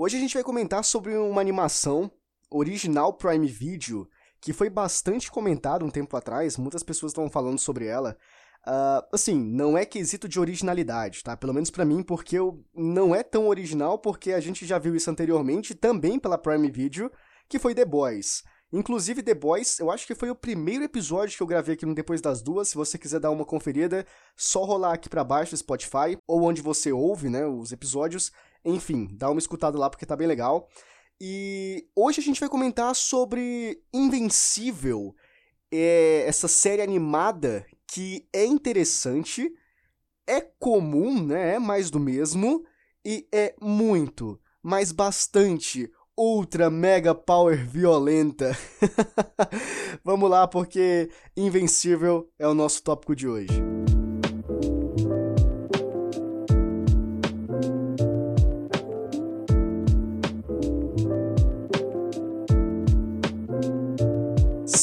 Hoje a gente vai comentar sobre uma animação original Prime Video que foi bastante comentada um tempo atrás, muitas pessoas estavam falando sobre ela. Uh, assim, não é quesito de originalidade, tá? Pelo menos para mim, porque eu não é tão original, porque a gente já viu isso anteriormente, também pela Prime Video, que foi The Boys. Inclusive, The Boys, eu acho que foi o primeiro episódio que eu gravei aqui no Depois das Duas. Se você quiser dar uma conferida, só rolar aqui para baixo do Spotify, ou onde você ouve, né, os episódios. Enfim, dá uma escutada lá porque tá bem legal. E hoje a gente vai comentar sobre Invencível, é essa série animada que é interessante, é comum, né? É mais do mesmo, e é muito, mas bastante ultra mega power violenta. Vamos lá, porque Invencível é o nosso tópico de hoje.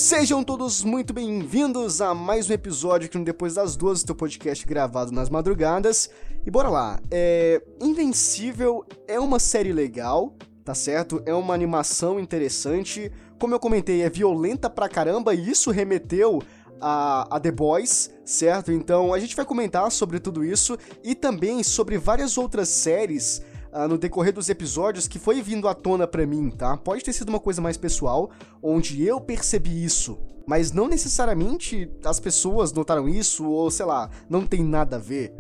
Sejam todos muito bem-vindos a mais um episódio aqui no Depois das Duas, teu podcast gravado nas madrugadas. E bora lá, é... Invencível é uma série legal, tá certo? É uma animação interessante. Como eu comentei, é violenta pra caramba e isso remeteu a, a, The Boys, certo? Então a gente vai comentar sobre tudo isso e também sobre várias outras séries uh, no decorrer dos episódios que foi vindo à tona para mim, tá? Pode ter sido uma coisa mais pessoal, onde eu percebi isso, mas não necessariamente as pessoas notaram isso, ou sei lá, não tem nada a ver.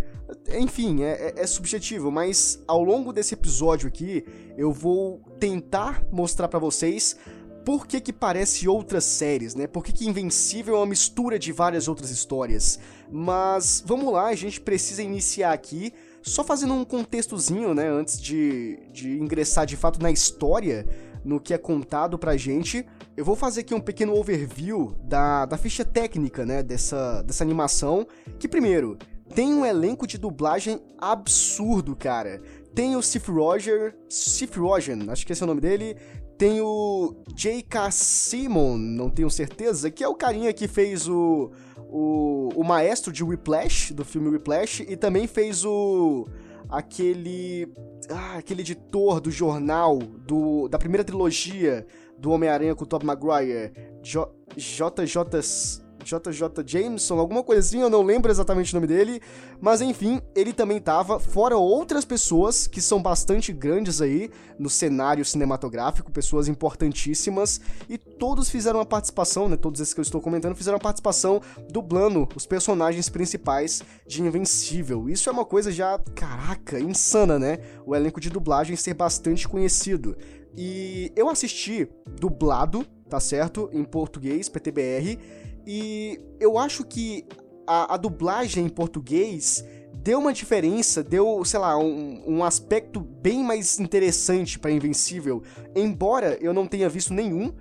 Enfim, é, é, é subjetivo, mas ao longo desse episódio aqui, eu vou tentar mostrar para vocês por que que parece outras séries, né? Por que que Invencível é uma mistura de várias outras histórias. Mas vamos lá, a gente precisa iniciar aqui só fazendo um contextozinho, né, antes de, de ingressar de fato na história, no que é contado pra gente, eu vou fazer aqui um pequeno overview da, da ficha técnica, né, dessa, dessa animação, que primeiro, tem um elenco de dublagem absurdo, cara. Tem o Sif Roger, Sif Rogen, acho que esse é o nome dele, tem o J.K. Simon, não tenho certeza, que é o carinha que fez o, o, o maestro de Whiplash, do filme Whiplash, e também fez o. aquele. Ah, aquele editor do jornal do, da primeira trilogia do Homem-Aranha com o Tobey Maguire, JJ. JJ Jameson, alguma assim, eu não lembro exatamente o nome dele, mas enfim, ele também tava, fora outras pessoas que são bastante grandes aí no cenário cinematográfico, pessoas importantíssimas, e todos fizeram uma participação, né, todos esses que eu estou comentando, fizeram uma participação dublando os personagens principais de Invencível. Isso é uma coisa já, caraca, insana, né? O elenco de dublagem ser bastante conhecido. E eu assisti dublado, tá certo? Em português, PTBR, e eu acho que a, a dublagem em português deu uma diferença, deu, sei lá, um, um aspecto bem mais interessante para Invencível. Embora eu não tenha visto nenhum uh,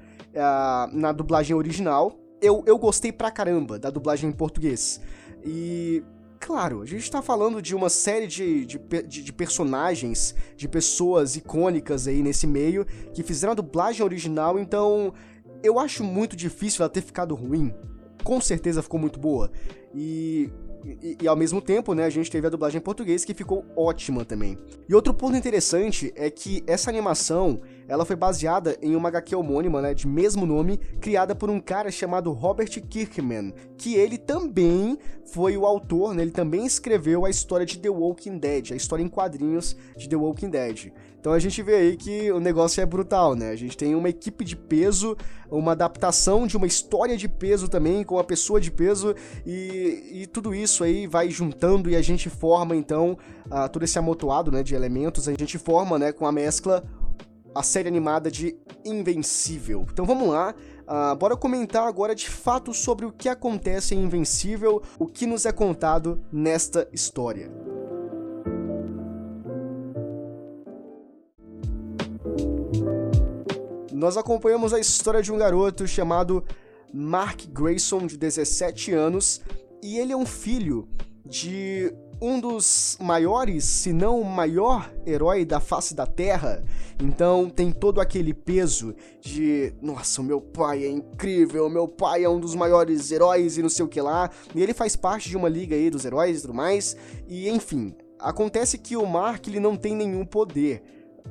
na dublagem original, eu, eu gostei pra caramba da dublagem em português. E, claro, a gente tá falando de uma série de, de, de, de personagens, de pessoas icônicas aí nesse meio, que fizeram a dublagem original, então eu acho muito difícil ela ter ficado ruim com certeza ficou muito boa. E, e, e, ao mesmo tempo, né, a gente teve a dublagem em português que ficou ótima também. E outro ponto interessante é que essa animação, ela foi baseada em uma HQ homônima, né, de mesmo nome, criada por um cara chamado Robert Kirkman, que ele também foi o autor, né, ele também escreveu a história de The Walking Dead, a história em quadrinhos de The Walking Dead. Então a gente vê aí que o negócio é brutal, né? A gente tem uma equipe de peso, uma adaptação de uma história de peso também, com uma pessoa de peso, e, e tudo isso aí vai juntando e a gente forma então uh, todo esse amontoado né, de elementos, a gente forma né, com a mescla a série animada de Invencível. Então vamos lá, uh, bora comentar agora de fato sobre o que acontece em Invencível, o que nos é contado nesta história. Nós acompanhamos a história de um garoto chamado Mark Grayson, de 17 anos, e ele é um filho de um dos maiores, se não o maior herói da face da Terra. Então tem todo aquele peso de, nossa, o meu pai é incrível, meu pai é um dos maiores heróis e não sei o que lá. E ele faz parte de uma liga aí dos heróis e tudo mais. E enfim, acontece que o Mark ele não tem nenhum poder.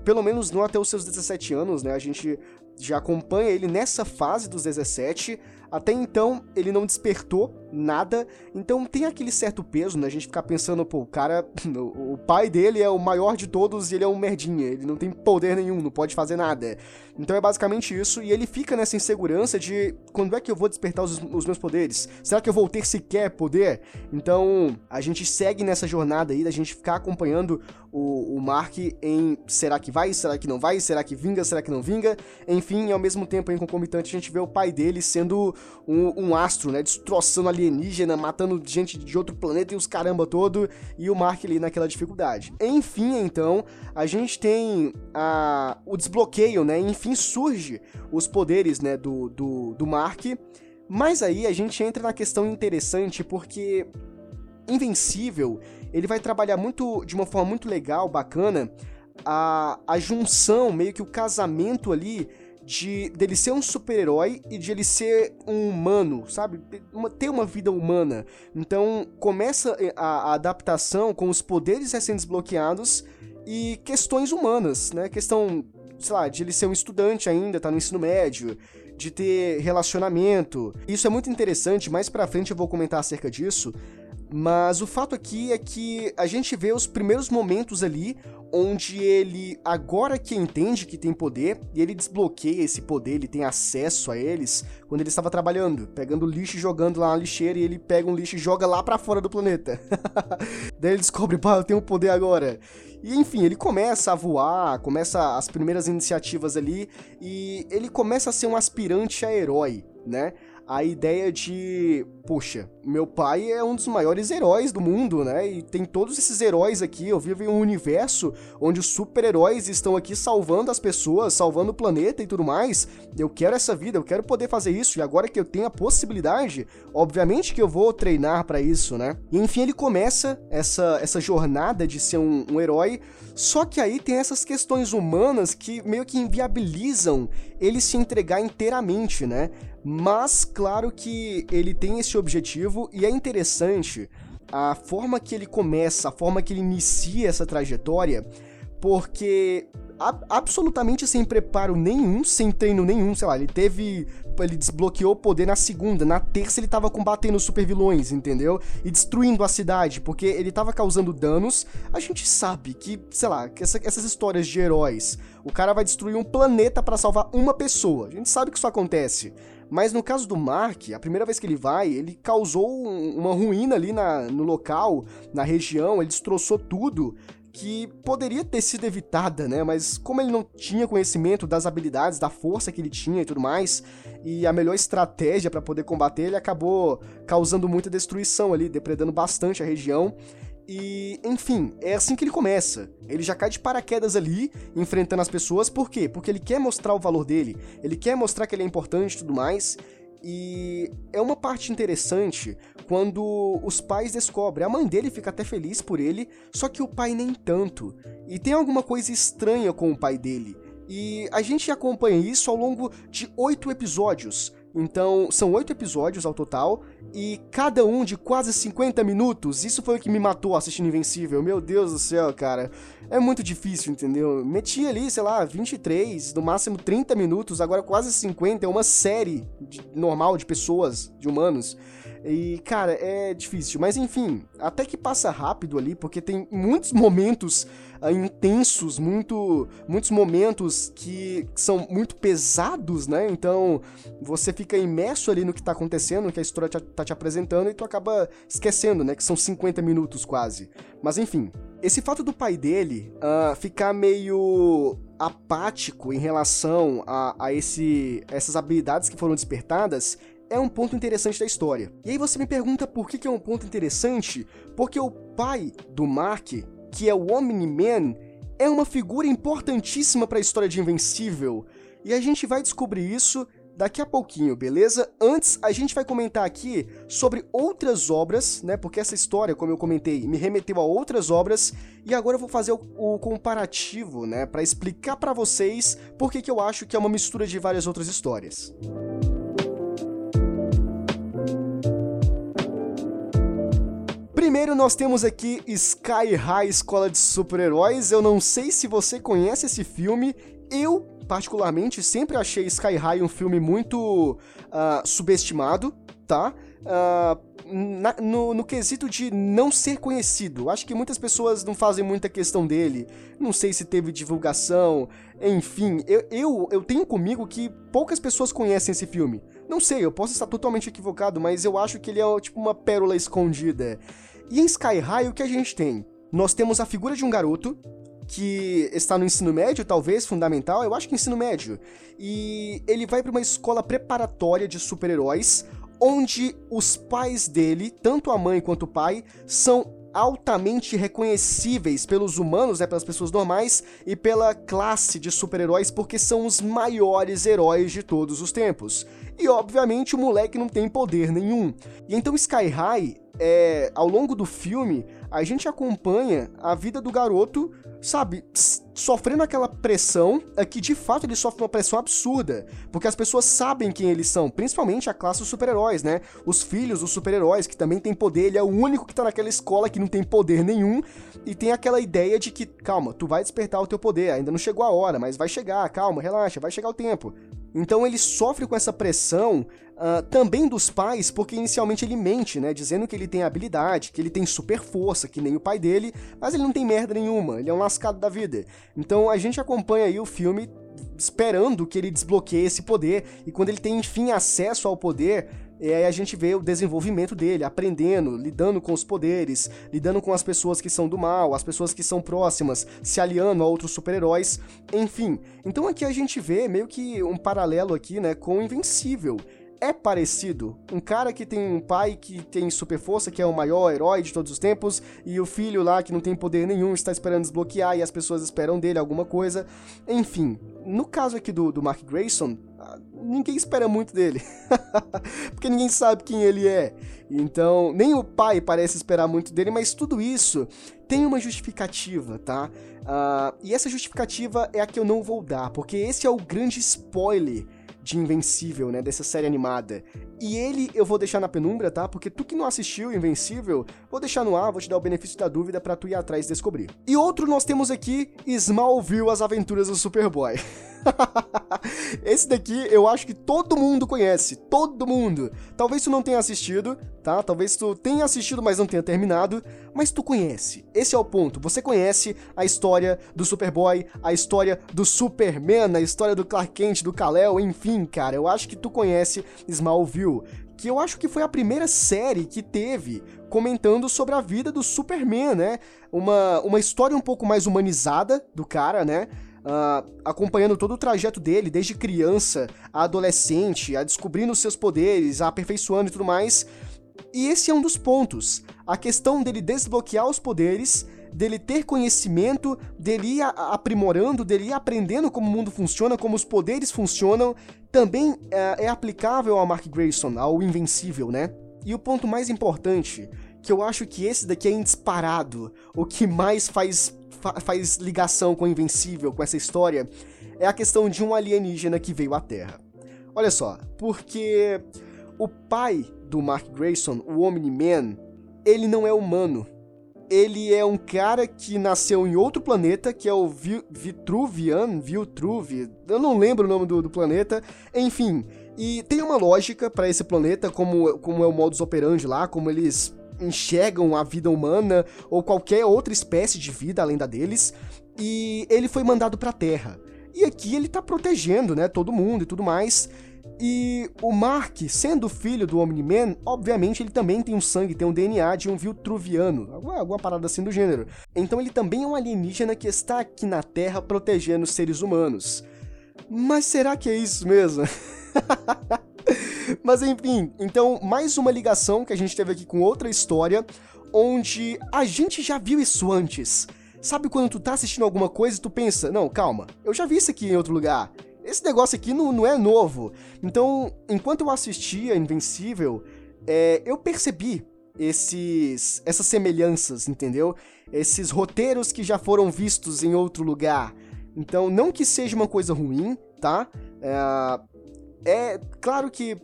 Pelo menos não até os seus 17 anos, né? A gente já acompanha ele nessa fase dos 17. Até então, ele não despertou nada, então tem aquele certo peso, né? A gente ficar pensando, pô, o cara, o pai dele é o maior de todos e ele é um merdinha, ele não tem poder nenhum, não pode fazer nada. Então é basicamente isso, e ele fica nessa insegurança de quando é que eu vou despertar os, os meus poderes? Será que eu vou ter sequer poder? Então a gente segue nessa jornada aí da gente ficar acompanhando o, o Mark em será que vai, será que não vai, será que vinga, será que não vinga? Enfim, ao mesmo tempo em concomitante a gente vê o pai dele sendo um, um astro, né? Destroçando alienígena, matando gente de outro planeta e os caramba todo, e o Mark ali naquela dificuldade. Enfim, então, a gente tem a, o desbloqueio, né? Enfim, surge os poderes, né, do, do, do Mark. Mas aí a gente entra na questão interessante porque Invencível, ele vai trabalhar muito de uma forma muito legal, bacana, a, a junção, meio que o casamento ali de dele ser um super-herói e de ele ser um humano, sabe? Uma, ter uma vida humana. Então começa a, a adaptação com os poderes recém-desbloqueados e questões humanas, né? Questão, sei lá, de ele ser um estudante ainda, tá no ensino médio, de ter relacionamento. Isso é muito interessante, mais pra frente eu vou comentar acerca disso. Mas o fato aqui é que a gente vê os primeiros momentos ali onde ele, agora que entende que tem poder, e ele desbloqueia esse poder, ele tem acesso a eles, quando ele estava trabalhando, pegando lixo e jogando lá na lixeira, e ele pega um lixo e joga lá para fora do planeta. Daí ele descobre, pá, eu tenho poder agora. E enfim, ele começa a voar, começa as primeiras iniciativas ali, e ele começa a ser um aspirante a herói, né? A ideia de, poxa, meu pai é um dos maiores heróis do mundo, né? E tem todos esses heróis aqui. Eu vivo em um universo onde os super-heróis estão aqui salvando as pessoas, salvando o planeta e tudo mais. Eu quero essa vida, eu quero poder fazer isso. E agora que eu tenho a possibilidade, obviamente que eu vou treinar para isso, né? E enfim, ele começa essa, essa jornada de ser um, um herói. Só que aí tem essas questões humanas que meio que inviabilizam ele se entregar inteiramente, né? Mas claro que ele tem esse objetivo e é interessante a forma que ele começa, a forma que ele inicia essa trajetória, porque absolutamente sem preparo nenhum, sem treino nenhum, sei lá, ele teve. Ele desbloqueou o poder na segunda, na terça ele tava combatendo super vilões, entendeu? E destruindo a cidade, porque ele tava causando danos. A gente sabe que, sei lá, que essa, essas histórias de heróis, o cara vai destruir um planeta para salvar uma pessoa. A gente sabe que isso acontece. Mas no caso do Mark, a primeira vez que ele vai, ele causou uma ruína ali na, no local, na região, ele destroçou tudo que poderia ter sido evitada, né? Mas como ele não tinha conhecimento das habilidades, da força que ele tinha e tudo mais, e a melhor estratégia para poder combater, ele acabou causando muita destruição ali, depredando bastante a região. E, enfim, é assim que ele começa. Ele já cai de paraquedas ali, enfrentando as pessoas. Por quê? Porque ele quer mostrar o valor dele, ele quer mostrar que ele é importante e tudo mais. E é uma parte interessante quando os pais descobrem. A mãe dele fica até feliz por ele, só que o pai nem tanto. E tem alguma coisa estranha com o pai dele. E a gente acompanha isso ao longo de oito episódios. Então, são oito episódios ao total, e cada um de quase 50 minutos. Isso foi o que me matou assistindo Invencível. Meu Deus do céu, cara. É muito difícil, entendeu? Meti ali, sei lá, 23, no máximo 30 minutos, agora quase 50. É uma série de, normal de pessoas, de humanos. E, cara, é difícil. Mas enfim, até que passa rápido ali, porque tem muitos momentos uh, intensos, muito, muitos momentos que são muito pesados, né? Então você fica imerso ali no que tá acontecendo, no que a história te, tá te apresentando, e tu acaba esquecendo, né? Que são 50 minutos quase. Mas enfim, esse fato do pai dele uh, ficar meio apático em relação a, a esse, essas habilidades que foram despertadas é um ponto interessante da história. E aí você me pergunta por que, que é um ponto interessante? Porque o pai do Mark, que é o Omni-Man, é uma figura importantíssima para a história de Invencível. E a gente vai descobrir isso daqui a pouquinho, beleza? Antes, a gente vai comentar aqui sobre outras obras, né? Porque essa história, como eu comentei, me remeteu a outras obras e agora eu vou fazer o, o comparativo, né? Para explicar para vocês por que, eu acho que é uma mistura de várias outras histórias. Primeiro nós temos aqui Sky High Escola de Super-Heróis. Eu não sei se você conhece esse filme. Eu, particularmente, sempre achei Sky High um filme muito uh, subestimado, tá? Uh, na, no, no, quesito de não ser conhecido. Acho que muitas pessoas não fazem muita questão dele. Não sei se teve divulgação. Enfim, eu, eu, eu tenho comigo que poucas pessoas conhecem esse filme. Não sei, eu posso estar totalmente equivocado, mas eu acho que ele é tipo uma pérola escondida. E em Sky High, o que a gente tem? Nós temos a figura de um garoto que está no ensino médio, talvez fundamental, eu acho que ensino médio. E ele vai para uma escola preparatória de super-heróis, onde os pais dele, tanto a mãe quanto o pai, são altamente reconhecíveis pelos humanos, né, pelas pessoas normais e pela classe de super-heróis, porque são os maiores heróis de todos os tempos. E obviamente o moleque não tem poder nenhum. E então Sky High, é, ao longo do filme, a gente acompanha a vida do garoto, sabe, sofrendo aquela pressão, é que de fato ele sofre uma pressão absurda, porque as pessoas sabem quem eles são, principalmente a classe dos super-heróis, né? Os filhos dos super-heróis, que também tem poder, ele é o único que tá naquela escola que não tem poder nenhum, e tem aquela ideia de que, calma, tu vai despertar o teu poder, ainda não chegou a hora, mas vai chegar, calma, relaxa, vai chegar o tempo. Então ele sofre com essa pressão uh, também dos pais, porque inicialmente ele mente, né? Dizendo que ele tem habilidade, que ele tem super força, que nem o pai dele, mas ele não tem merda nenhuma, ele é um lascado da vida. Então a gente acompanha aí o filme esperando que ele desbloqueie esse poder, e quando ele tem enfim acesso ao poder, e aí a gente vê o desenvolvimento dele, aprendendo, lidando com os poderes, lidando com as pessoas que são do mal, as pessoas que são próximas, se aliando a outros super-heróis, enfim. Então aqui a gente vê meio que um paralelo aqui, né, com Invencível é parecido. Um cara que tem um pai que tem super força, que é o maior herói de todos os tempos, e o filho lá que não tem poder nenhum está esperando desbloquear e as pessoas esperam dele alguma coisa. Enfim, no caso aqui do, do Mark Grayson, ah, ninguém espera muito dele. Porque ninguém sabe quem ele é. Então, nem o pai parece esperar muito dele, mas tudo isso tem uma justificativa, tá? Uh, e essa justificativa é a que eu não vou dar, porque esse é o grande spoiler de Invencível, né, dessa série animada. E ele eu vou deixar na penumbra, tá? Porque tu que não assistiu Invencível, vou deixar no ar, vou te dar o benefício da dúvida para tu ir atrás e descobrir. E outro nós temos aqui Smallville, as aventuras do Superboy. Esse daqui eu acho que todo mundo conhece, todo mundo. Talvez tu não tenha assistido, tá? Talvez tu tenha assistido, mas não tenha terminado, mas tu conhece. Esse é o ponto. Você conhece a história do Superboy, a história do Superman, a história do Clark Kent, do Kal-El, enfim, cara. Eu acho que tu conhece Smallville, que eu acho que foi a primeira série que teve comentando sobre a vida do Superman, né? Uma, uma história um pouco mais humanizada do cara, né? Uh, acompanhando todo o trajeto dele, desde criança a adolescente, a descobrindo seus poderes, a aperfeiçoando e tudo mais. E esse é um dos pontos. A questão dele desbloquear os poderes, dele ter conhecimento, dele ir aprimorando, dele ir aprendendo como o mundo funciona, como os poderes funcionam, também é, é aplicável ao Mark Grayson, ao Invencível, né? E o ponto mais importante, que eu acho que esse daqui é disparado, o que mais faz fa faz ligação com o Invencível, com essa história, é a questão de um alienígena que veio à Terra. Olha só, porque o pai do Mark Grayson, o Omni-Man, ele não é humano. Ele é um cara que nasceu em outro planeta, que é o Vi Vitruvian, Viltruvi, eu não lembro o nome do, do planeta, enfim. E tem uma lógica para esse planeta, como, como é o modus operandi lá, como eles enxergam a vida humana ou qualquer outra espécie de vida além da deles, e ele foi mandado para a Terra. E aqui ele tá protegendo, né, todo mundo e tudo mais. E o Mark, sendo filho do Omni-Man, obviamente ele também tem um sangue, tem um DNA de um Viltruviano, alguma, alguma parada assim do gênero. Então ele também é um alienígena que está aqui na Terra protegendo os seres humanos. Mas será que é isso mesmo? Mas enfim, então mais uma ligação que a gente teve aqui com outra história, onde a gente já viu isso antes. Sabe quando tu tá assistindo alguma coisa e tu pensa, não, calma, eu já vi isso aqui em outro lugar. Esse negócio aqui não, não é novo. Então, enquanto eu assistia Invencível, é, eu percebi esses, essas semelhanças, entendeu? Esses roteiros que já foram vistos em outro lugar. Então, não que seja uma coisa ruim, tá? É, é claro que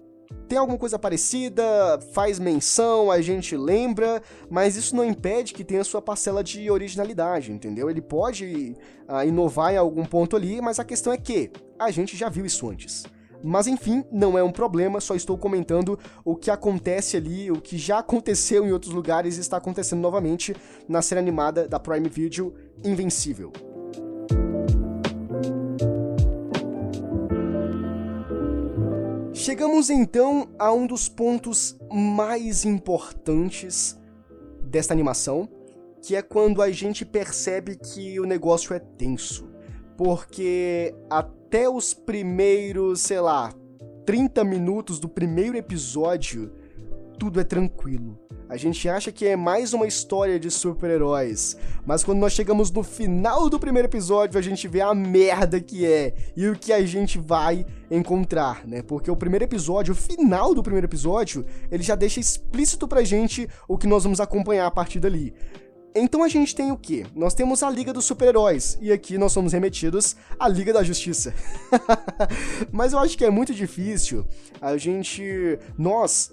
tem alguma coisa parecida, faz menção, a gente lembra, mas isso não impede que tenha sua parcela de originalidade, entendeu? Ele pode uh, inovar em algum ponto ali, mas a questão é que a gente já viu isso antes. Mas enfim, não é um problema, só estou comentando o que acontece ali, o que já aconteceu em outros lugares e está acontecendo novamente na série animada da Prime Video Invencível. Chegamos então a um dos pontos mais importantes desta animação, que é quando a gente percebe que o negócio é tenso. Porque até os primeiros, sei lá, 30 minutos do primeiro episódio, tudo é tranquilo. A gente acha que é mais uma história de super-heróis, mas quando nós chegamos no final do primeiro episódio, a gente vê a merda que é e o que a gente vai encontrar, né? Porque o primeiro episódio, o final do primeiro episódio, ele já deixa explícito pra gente o que nós vamos acompanhar a partir dali. Então a gente tem o quê? Nós temos a Liga dos Super-Heróis, e aqui nós somos remetidos à Liga da Justiça. Mas eu acho que é muito difícil a gente. Nós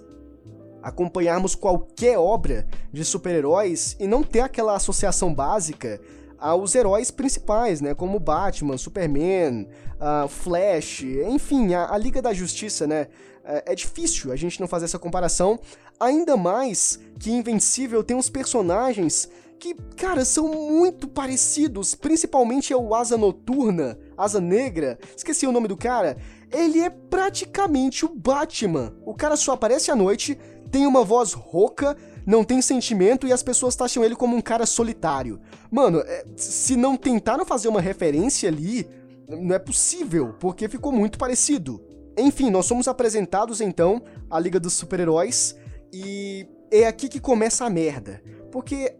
acompanharmos qualquer obra de super-heróis e não ter aquela associação básica aos heróis principais, né? Como Batman, Superman, uh, Flash, enfim, a, a, Liga da Justiça, né? É, é difícil a gente não fazer essa comparação, ainda mais que Invencível tem uns personagens que, cara, são muito parecidos, principalmente é o Asa Noturna, Asa Negra, esqueci o nome do cara. Ele é praticamente o Batman. O cara só aparece à noite, tem uma voz rouca, não tem sentimento e as pessoas taxam ele como um cara solitário. Mano, é, se não tentaram fazer uma referência ali, não é possível, porque ficou muito parecido. Enfim, nós somos apresentados então à Liga dos Super-Heróis e é aqui que começa a merda. Porque,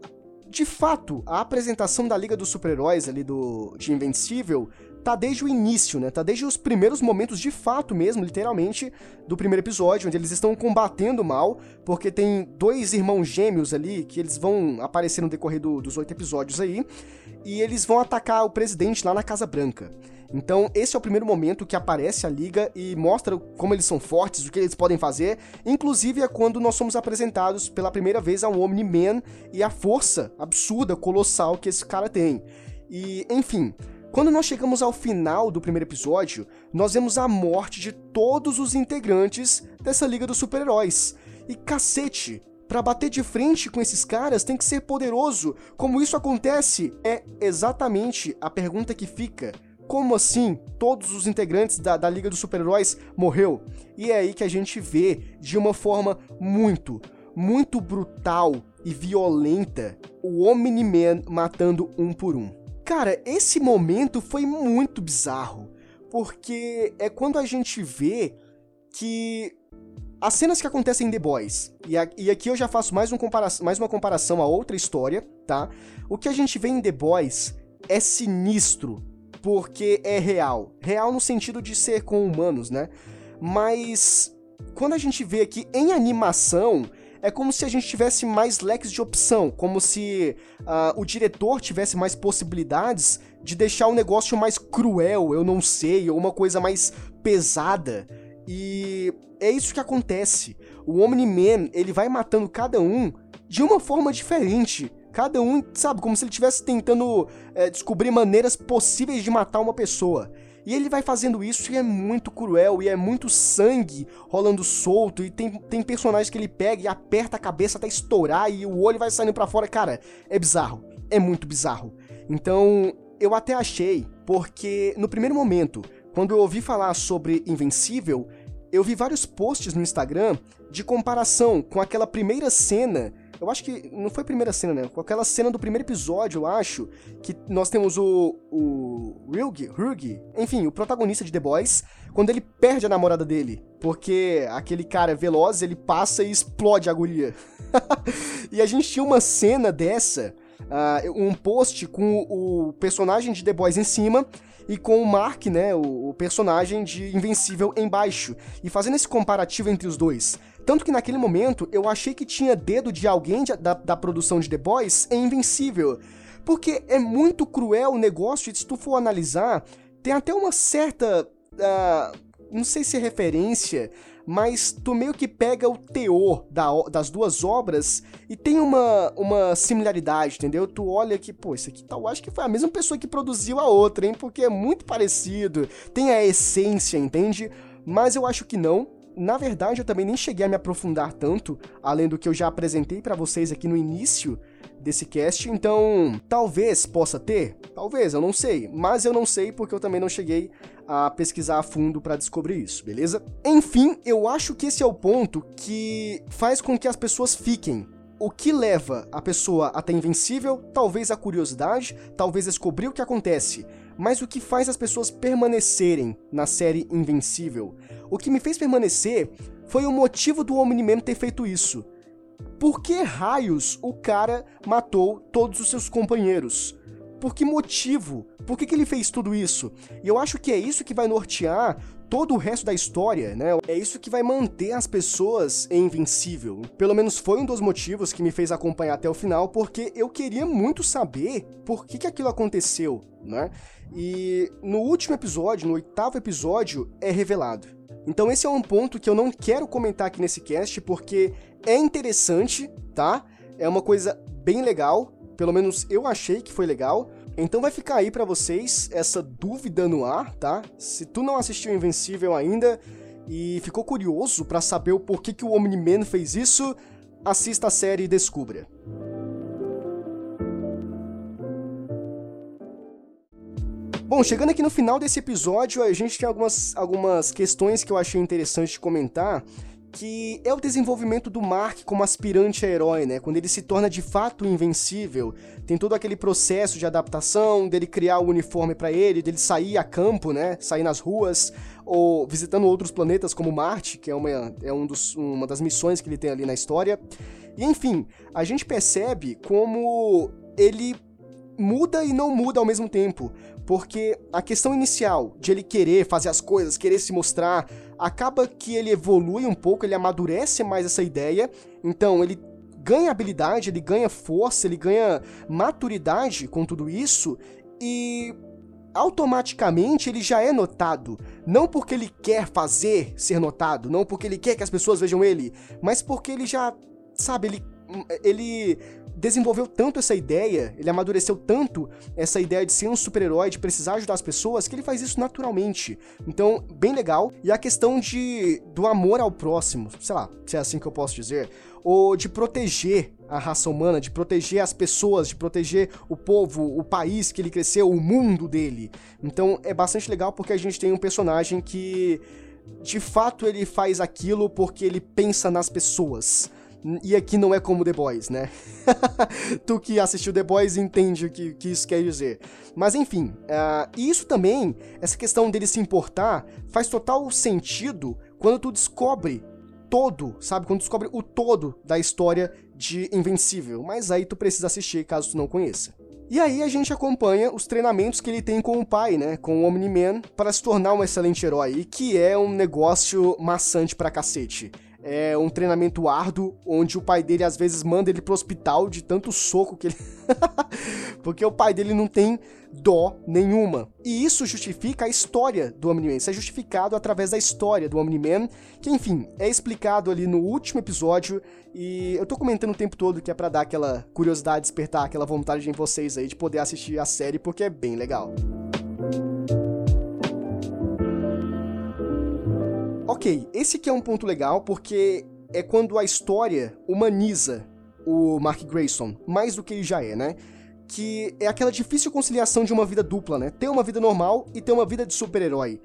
de fato, a apresentação da Liga dos Super-Heróis ali do de Invencível tá desde o início, né? Tá desde os primeiros momentos de fato mesmo, literalmente, do primeiro episódio, onde eles estão combatendo o mal, porque tem dois irmãos gêmeos ali que eles vão aparecer no decorrer do, dos oito episódios aí, e eles vão atacar o presidente lá na Casa Branca. Então, esse é o primeiro momento que aparece a Liga e mostra como eles são fortes, o que eles podem fazer. Inclusive, é quando nós somos apresentados pela primeira vez a um Omni-Man e a força absurda, colossal que esse cara tem. E, enfim, quando nós chegamos ao final do primeiro episódio, nós vemos a morte de todos os integrantes dessa Liga dos Super-Heróis. E cacete, para bater de frente com esses caras tem que ser poderoso. Como isso acontece? É exatamente a pergunta que fica. Como assim todos os integrantes da, da Liga dos Super-Heróis morreu? E é aí que a gente vê de uma forma muito, muito brutal e violenta o Omni-Man matando um por um. Cara, esse momento foi muito bizarro, porque é quando a gente vê que as cenas que acontecem em The Boys, e, a, e aqui eu já faço mais, um mais uma comparação a outra história, tá? O que a gente vê em The Boys é sinistro, porque é real. Real no sentido de ser com humanos, né? Mas quando a gente vê aqui em animação, é como se a gente tivesse mais leques de opção, como se uh, o diretor tivesse mais possibilidades de deixar o negócio mais cruel, eu não sei, ou uma coisa mais pesada. E é isso que acontece. O Omni-Man, ele vai matando cada um de uma forma diferente. Cada um, sabe, como se ele estivesse tentando é, descobrir maneiras possíveis de matar uma pessoa. E ele vai fazendo isso e é muito cruel, e é muito sangue rolando solto, e tem, tem personagens que ele pega e aperta a cabeça até estourar, e o olho vai saindo para fora. Cara, é bizarro. É muito bizarro. Então, eu até achei, porque no primeiro momento, quando eu ouvi falar sobre Invencível, eu vi vários posts no Instagram de comparação com aquela primeira cena eu acho que não foi a primeira cena, né? Com aquela cena do primeiro episódio, eu acho, que nós temos o. o. Rug, Rug, enfim, o protagonista de The Boys, quando ele perde a namorada dele. Porque aquele cara veloz, ele passa e explode a guria. e a gente tinha uma cena dessa, uh, um post com o personagem de The Boys em cima e com o Mark, né, o, o, personagem de Invencível embaixo, e fazendo esse comparativo entre os dois. Tanto que naquele momento eu achei que tinha dedo de alguém de, da, da produção de The Boys em Invencível. Porque é muito cruel o negócio, e se tu for analisar, tem até uma certa. Uh, não sei se é referência, mas tu meio que pega o teor da, das duas obras e tem uma, uma similaridade, entendeu? Tu olha que, pô, isso aqui tal, acho que foi a mesma pessoa que produziu a outra, hein? Porque é muito parecido, tem a essência, entende? Mas eu acho que não. Na verdade, eu também nem cheguei a me aprofundar tanto, além do que eu já apresentei para vocês aqui no início desse cast, então talvez possa ter, talvez, eu não sei, mas eu não sei porque eu também não cheguei a pesquisar a fundo para descobrir isso, beleza? Enfim, eu acho que esse é o ponto que faz com que as pessoas fiquem. O que leva a pessoa até invencível? Talvez a curiosidade, talvez descobrir o que acontece, mas o que faz as pessoas permanecerem na série Invencível? O que me fez permanecer foi o motivo do Omni-Man ter feito isso. Por que raios o cara matou todos os seus companheiros? Por que motivo? Por que, que ele fez tudo isso? E eu acho que é isso que vai nortear todo o resto da história, né? É isso que vai manter as pessoas em Invencível. Pelo menos foi um dos motivos que me fez acompanhar até o final, porque eu queria muito saber por que, que aquilo aconteceu, né? E no último episódio, no oitavo episódio, é revelado. Então esse é um ponto que eu não quero comentar aqui nesse cast, porque é interessante, tá? É uma coisa bem legal, pelo menos eu achei que foi legal. Então vai ficar aí para vocês essa dúvida no ar, tá? Se tu não assistiu Invencível ainda e ficou curioso para saber o porquê que o Omni-Man fez isso, assista a série e descubra. Bom, chegando aqui no final desse episódio, a gente tem algumas, algumas questões que eu achei interessante de comentar, que é o desenvolvimento do Mark como aspirante a herói, né? Quando ele se torna de fato invencível, tem todo aquele processo de adaptação, dele criar o uniforme para ele, dele sair a campo, né? Sair nas ruas, ou visitando outros planetas como Marte, que é uma, é um dos, uma das missões que ele tem ali na história. E enfim, a gente percebe como ele muda e não muda ao mesmo tempo. Porque a questão inicial de ele querer fazer as coisas, querer se mostrar, acaba que ele evolui um pouco, ele amadurece mais essa ideia. Então ele ganha habilidade, ele ganha força, ele ganha maturidade com tudo isso e automaticamente ele já é notado. Não porque ele quer fazer ser notado, não porque ele quer que as pessoas vejam ele, mas porque ele já, sabe, ele ele desenvolveu tanto essa ideia, ele amadureceu tanto essa ideia de ser um super-herói, de precisar ajudar as pessoas, que ele faz isso naturalmente. Então, bem legal. E a questão de do amor ao próximo, sei lá, se é assim que eu posso dizer, ou de proteger a raça humana, de proteger as pessoas, de proteger o povo, o país que ele cresceu, o mundo dele. Então, é bastante legal porque a gente tem um personagem que de fato ele faz aquilo porque ele pensa nas pessoas. E aqui não é como The Boys, né? tu que assistiu The Boys entende o que, que isso quer dizer. Mas enfim, uh, isso também, essa questão dele se importar, faz total sentido quando tu descobre todo, sabe? Quando tu descobre o todo da história de Invencível. Mas aí tu precisa assistir caso tu não conheça. E aí a gente acompanha os treinamentos que ele tem com o pai, né, com o Omni-Man, para se tornar um excelente herói, e que é um negócio maçante pra cacete é um treinamento árduo, onde o pai dele às vezes manda ele pro hospital de tanto soco que ele. Porque o pai dele não tem dó nenhuma. E isso justifica a história do Omni-Man. Isso é justificado através da história do Omni-Man, que enfim, é explicado ali no último episódio. E eu tô comentando o tempo todo que é pra dar aquela curiosidade, despertar aquela vontade em vocês aí de poder assistir a série, porque é bem legal. Ok, esse aqui é um ponto legal porque é quando a história humaniza o Mark Grayson, mais do que ele já é, né? Que é aquela difícil conciliação de uma vida dupla, né? Ter uma vida normal e ter uma vida de super-herói.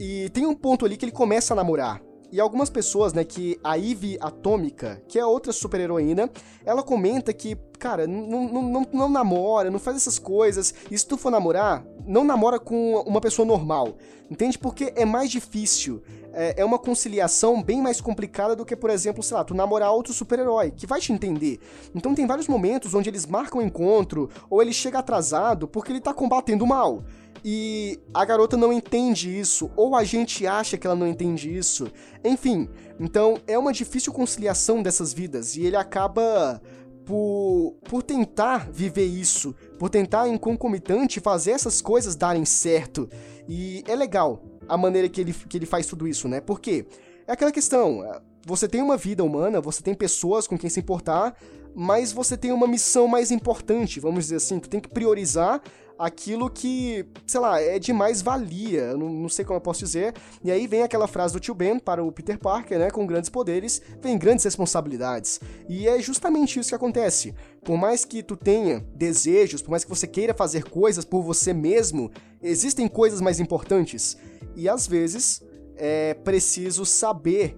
E tem um ponto ali que ele começa a namorar. E algumas pessoas, né, que a Ivy Atômica, que é outra super-heroína, ela comenta que, cara, não, não, não, não namora, não faz essas coisas. E se tu for namorar, não namora com uma pessoa normal. Entende? Porque é mais difícil é, é uma conciliação bem mais complicada do que, por exemplo, sei lá, tu namorar outro super-herói, que vai te entender. Então tem vários momentos onde eles marcam o encontro, ou ele chega atrasado porque ele tá combatendo mal. E a garota não entende isso, ou a gente acha que ela não entende isso. Enfim, então é uma difícil conciliação dessas vidas, e ele acaba por, por tentar viver isso, por tentar em concomitante fazer essas coisas darem certo. E é legal, a maneira que ele, que ele faz tudo isso, né? Por quê? É aquela questão, você tem uma vida humana, você tem pessoas com quem se importar, mas você tem uma missão mais importante, vamos dizer assim, tu tem que priorizar aquilo que, sei lá, é de mais valia, não, não, sei como eu posso dizer. E aí vem aquela frase do tio Ben para o Peter Parker, né? Com grandes poderes, vem grandes responsabilidades. E é justamente isso que acontece. Por mais que tu tenha desejos, por mais que você queira fazer coisas por você mesmo, existem coisas mais importantes. E às vezes é preciso saber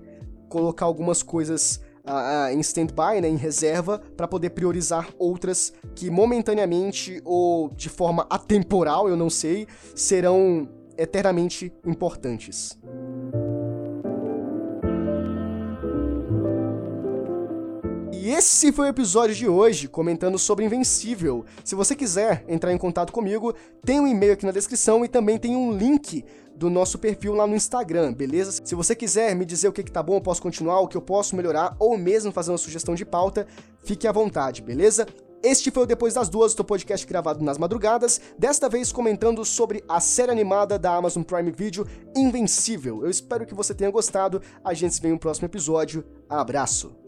colocar algumas coisas uh, em stand-by, né, em reserva, para poder priorizar outras que momentaneamente ou de forma atemporal, eu não sei, serão eternamente importantes. E esse foi o episódio de hoje, comentando sobre Invencível. Se você quiser entrar em contato comigo, tem um e-mail aqui na descrição e também tem um link do nosso perfil lá no Instagram, beleza? Se você quiser me dizer o que, que tá bom, eu posso continuar, o que eu posso melhorar, ou mesmo fazer uma sugestão de pauta, fique à vontade, beleza? Este foi o Depois das Duas, do podcast gravado nas madrugadas, desta vez comentando sobre a série animada da Amazon Prime Video, Invencível. Eu espero que você tenha gostado, a gente se vê no próximo episódio, abraço!